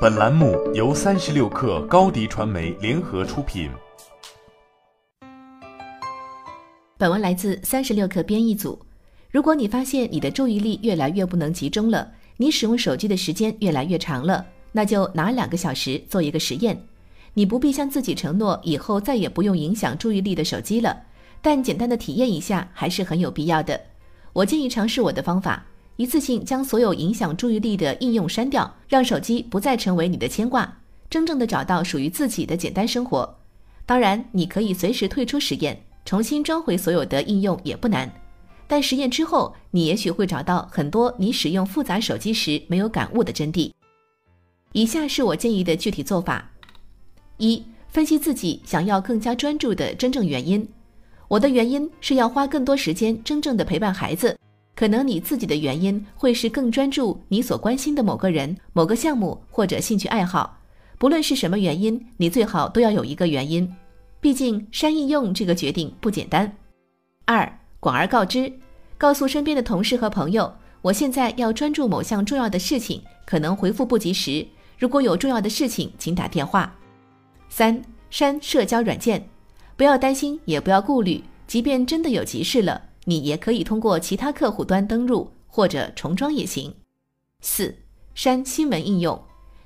本栏目由三十六氪高低传媒联合出品。本文来自三十六氪编译组。如果你发现你的注意力越来越不能集中了，你使用手机的时间越来越长了，那就拿两个小时做一个实验。你不必向自己承诺以后再也不用影响注意力的手机了，但简单的体验一下还是很有必要的。我建议尝试我的方法。一次性将所有影响注意力的应用删掉，让手机不再成为你的牵挂，真正的找到属于自己的简单生活。当然，你可以随时退出实验，重新装回所有的应用也不难。但实验之后，你也许会找到很多你使用复杂手机时没有感悟的真谛。以下是我建议的具体做法：一、分析自己想要更加专注的真正原因。我的原因是要花更多时间真正的陪伴孩子。可能你自己的原因会是更专注你所关心的某个人、某个项目或者兴趣爱好。不论是什么原因，你最好都要有一个原因。毕竟删应用这个决定不简单。二，广而告之，告诉身边的同事和朋友，我现在要专注某项重要的事情，可能回复不及时。如果有重要的事情，请打电话。三，删社交软件，不要担心，也不要顾虑，即便真的有急事了。你也可以通过其他客户端登录或者重装也行。四、删新闻应用。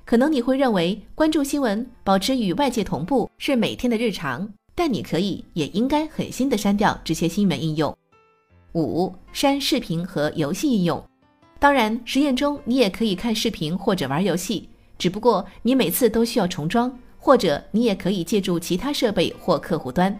可能你会认为关注新闻、保持与外界同步是每天的日常，但你可以也应该狠心的删掉这些新闻应用。五、删视频和游戏应用。当然，实验中你也可以看视频或者玩游戏，只不过你每次都需要重装，或者你也可以借助其他设备或客户端。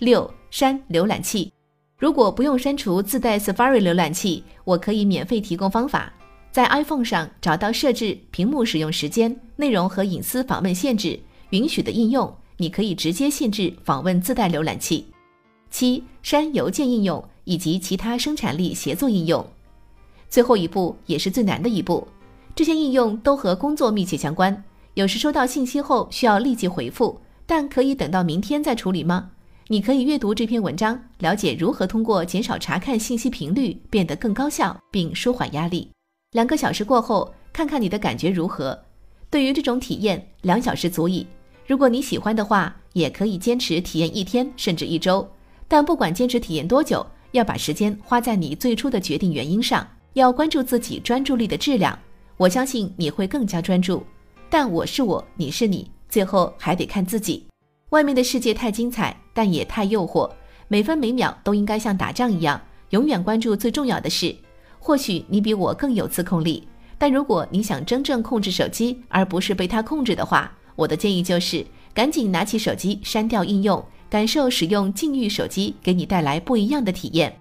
六、删浏览器。如果不用删除自带 Safari 浏览器，我可以免费提供方法。在 iPhone 上找到设置屏幕使用时间、内容和隐私访问限制允许的应用，你可以直接限制访问自带浏览器。七、删邮件应用以及其他生产力协作应用。最后一步也是最难的一步，这些应用都和工作密切相关，有时收到信息后需要立即回复，但可以等到明天再处理吗？你可以阅读这篇文章，了解如何通过减少查看信息频率变得更高效，并舒缓压力。两个小时过后，看看你的感觉如何。对于这种体验，两小时足矣。如果你喜欢的话，也可以坚持体验一天甚至一周。但不管坚持体验多久，要把时间花在你最初的决定原因上，要关注自己专注力的质量。我相信你会更加专注。但我是我，你是你，最后还得看自己。外面的世界太精彩，但也太诱惑，每分每秒都应该像打仗一样，永远关注最重要的事。或许你比我更有自控力，但如果你想真正控制手机，而不是被它控制的话，我的建议就是赶紧拿起手机，删掉应用，感受使用禁欲手机给你带来不一样的体验。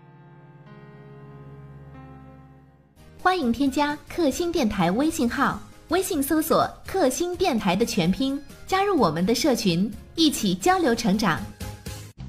欢迎添加克星电台微信号，微信搜索“克星电台”的全拼，加入我们的社群。一起交流成长。